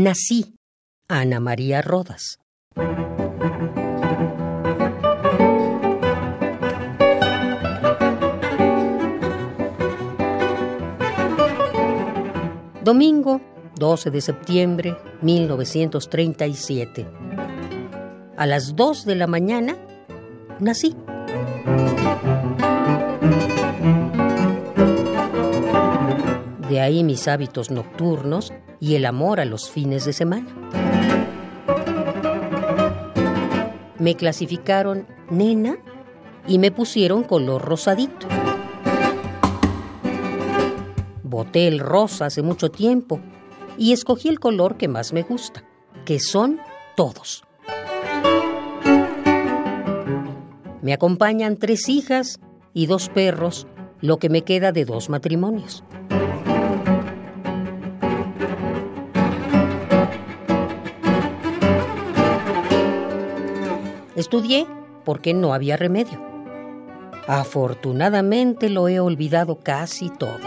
Nací, Ana María Rodas. Domingo 12 de septiembre 1937. A las 2 de la mañana nací. De ahí mis hábitos nocturnos y el amor a los fines de semana. Me clasificaron nena y me pusieron color rosadito. Boté el rosa hace mucho tiempo y escogí el color que más me gusta, que son todos. Me acompañan tres hijas y dos perros, lo que me queda de dos matrimonios. Estudié porque no había remedio. Afortunadamente lo he olvidado casi todo.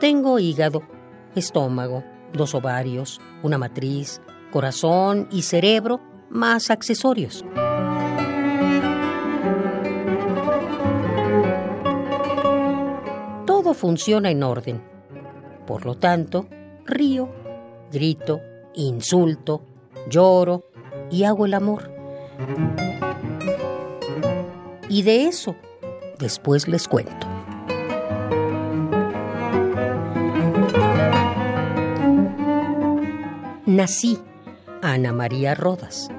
Tengo hígado, estómago, dos ovarios, una matriz, corazón y cerebro, más accesorios. Todo funciona en orden. Por lo tanto, río, grito, insulto, lloro y hago el amor. Y de eso después les cuento. Nací Ana María Rodas.